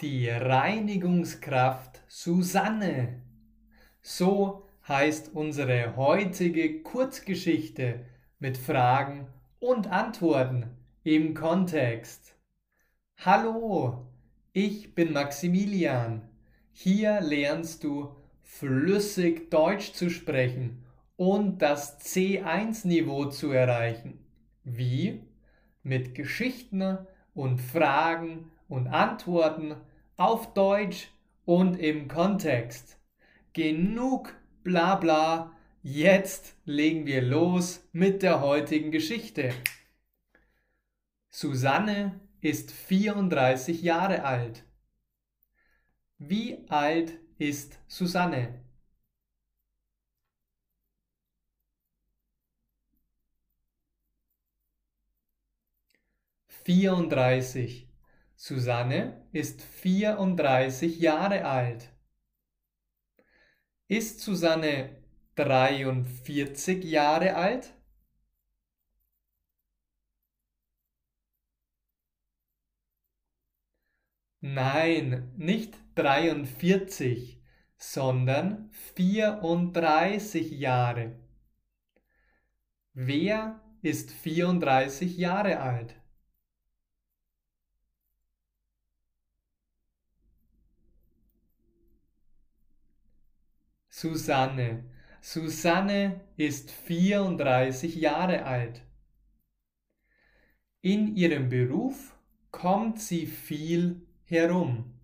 Die Reinigungskraft Susanne. So heißt unsere heutige Kurzgeschichte mit Fragen und Antworten im Kontext. Hallo, ich bin Maximilian. Hier lernst du flüssig Deutsch zu sprechen und das C1-Niveau zu erreichen. Wie? Mit Geschichten und Fragen und Antworten auf Deutsch und im Kontext. Genug Blabla, jetzt legen wir los mit der heutigen Geschichte. Susanne ist 34 Jahre alt. Wie alt ist Susanne? Vierunddreißig. Susanne ist 34 Jahre alt. Ist Susanne 43 Jahre alt? Nein, nicht 43, sondern 34 Jahre. Wer ist 34 Jahre alt? Susanne. Susanne ist 34 Jahre alt. In ihrem Beruf kommt sie viel herum.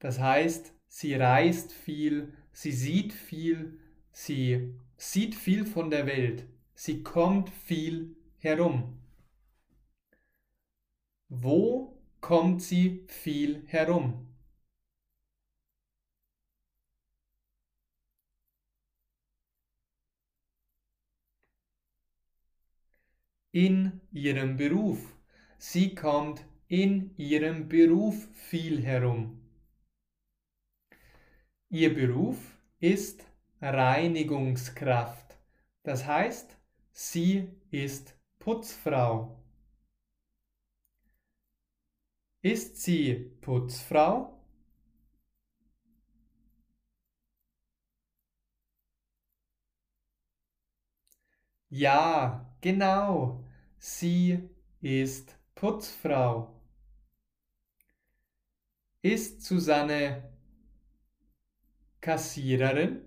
Das heißt, sie reist viel, sie sieht viel, sie sieht viel von der Welt, sie kommt viel herum. Wo kommt sie viel herum? In ihrem Beruf. Sie kommt in ihrem Beruf viel herum. Ihr Beruf ist Reinigungskraft. Das heißt, sie ist Putzfrau. Ist sie Putzfrau? Ja, genau. Sie ist Putzfrau. Ist Susanne Kassiererin?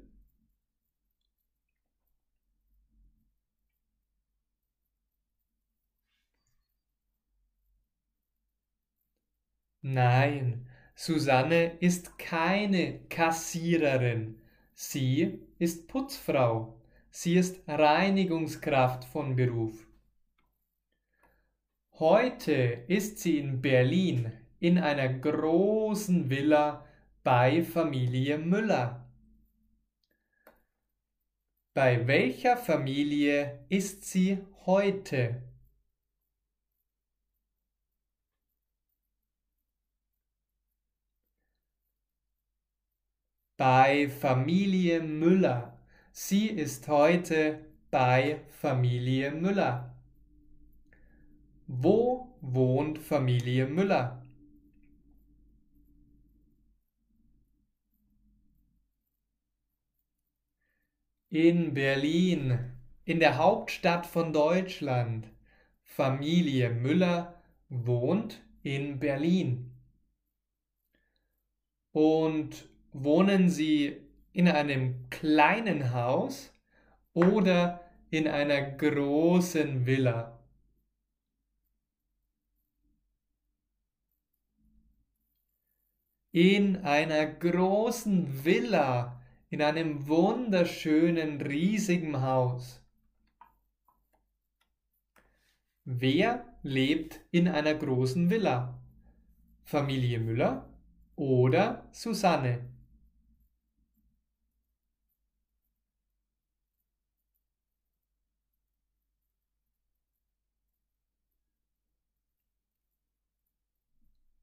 Nein, Susanne ist keine Kassiererin. Sie ist Putzfrau. Sie ist Reinigungskraft von Beruf. Heute ist sie in Berlin in einer großen Villa bei Familie Müller. Bei welcher Familie ist sie heute? Bei Familie Müller. Sie ist heute bei Familie Müller. Wo wohnt Familie Müller? In Berlin, in der Hauptstadt von Deutschland. Familie Müller wohnt in Berlin. Und wohnen Sie in einem kleinen Haus oder in einer großen Villa? In einer großen Villa, in einem wunderschönen, riesigen Haus. Wer lebt in einer großen Villa? Familie Müller oder Susanne?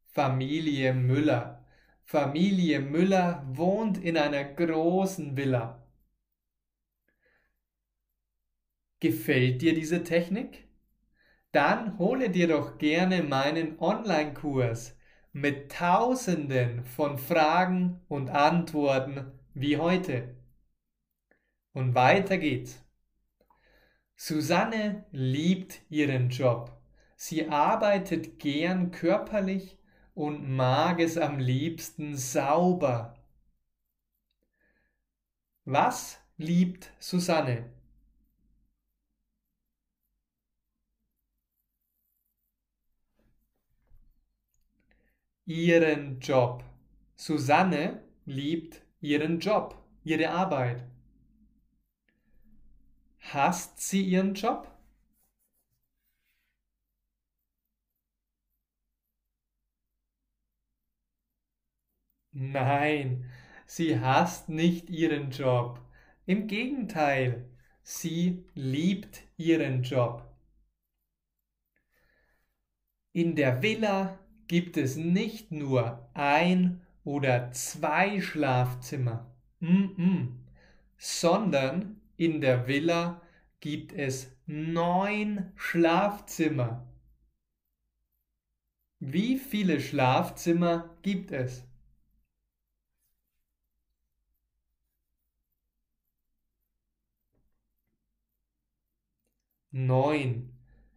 Familie Müller. Familie Müller wohnt in einer großen Villa. Gefällt dir diese Technik? Dann hole dir doch gerne meinen Online-Kurs mit Tausenden von Fragen und Antworten wie heute. Und weiter geht's. Susanne liebt ihren Job. Sie arbeitet gern körperlich und mag es am liebsten sauber. Was liebt Susanne? Ihren Job. Susanne liebt ihren Job, ihre Arbeit. Hasst sie ihren Job? Nein, sie hasst nicht ihren Job. Im Gegenteil, sie liebt ihren Job. In der Villa gibt es nicht nur ein oder zwei Schlafzimmer, mm -mm, sondern in der Villa gibt es neun Schlafzimmer. Wie viele Schlafzimmer gibt es? Neun.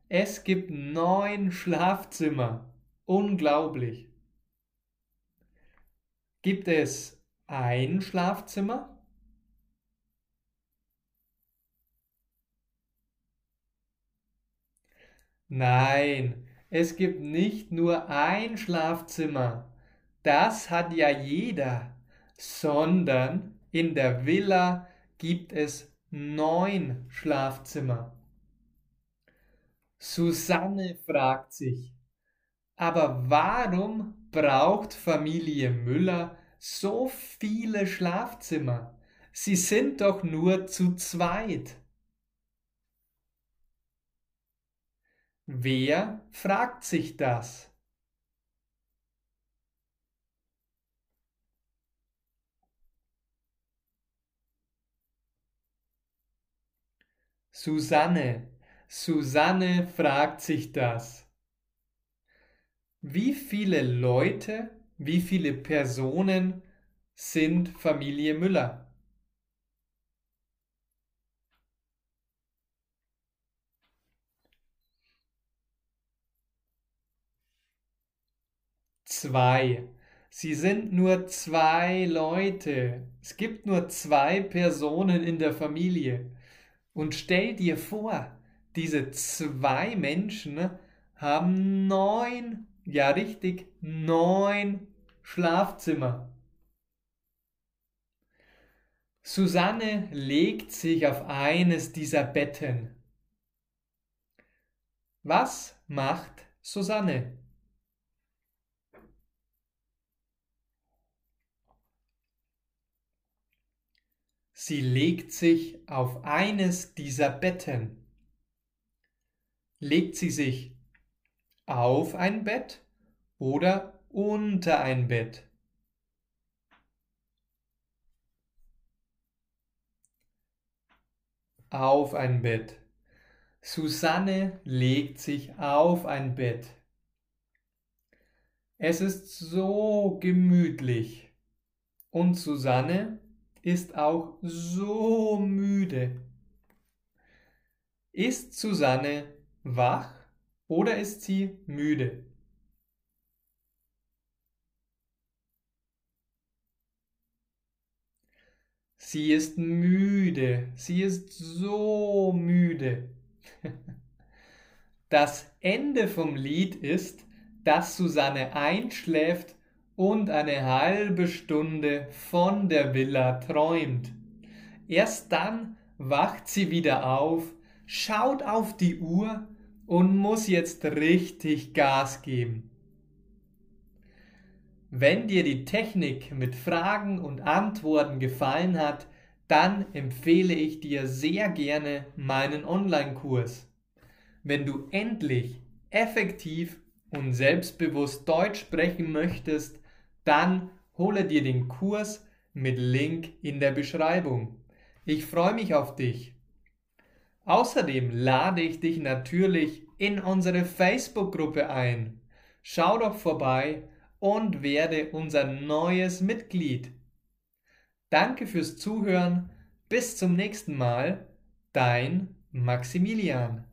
Es gibt neun Schlafzimmer. Unglaublich. Gibt es ein Schlafzimmer? Nein, es gibt nicht nur ein Schlafzimmer, das hat ja jeder, sondern in der Villa gibt es neun Schlafzimmer. Susanne fragt sich, aber warum braucht Familie Müller so viele Schlafzimmer? Sie sind doch nur zu zweit. Wer fragt sich das? Susanne. Susanne fragt sich das. Wie viele Leute, wie viele Personen sind Familie Müller? zwei. Sie sind nur zwei Leute. Es gibt nur zwei Personen in der Familie. Und stell dir vor, diese zwei Menschen haben neun, ja richtig, neun Schlafzimmer. Susanne legt sich auf eines dieser Betten. Was macht Susanne? Sie legt sich auf eines dieser Betten. Legt sie sich auf ein Bett oder unter ein Bett? Auf ein Bett. Susanne legt sich auf ein Bett. Es ist so gemütlich. Und Susanne ist auch so müde. Ist Susanne wach oder ist sie müde? Sie ist müde, sie ist so müde. Das Ende vom Lied ist, dass Susanne einschläft und eine halbe Stunde von der Villa träumt. Erst dann wacht sie wieder auf, schaut auf die Uhr und muss jetzt richtig Gas geben. Wenn dir die Technik mit Fragen und Antworten gefallen hat, dann empfehle ich dir sehr gerne meinen Online-Kurs. Wenn du endlich effektiv und selbstbewusst Deutsch sprechen möchtest, dann hole dir den Kurs mit Link in der Beschreibung. Ich freue mich auf dich. Außerdem lade ich dich natürlich in unsere Facebook-Gruppe ein. Schau doch vorbei und werde unser neues Mitglied. Danke fürs Zuhören. Bis zum nächsten Mal. Dein Maximilian.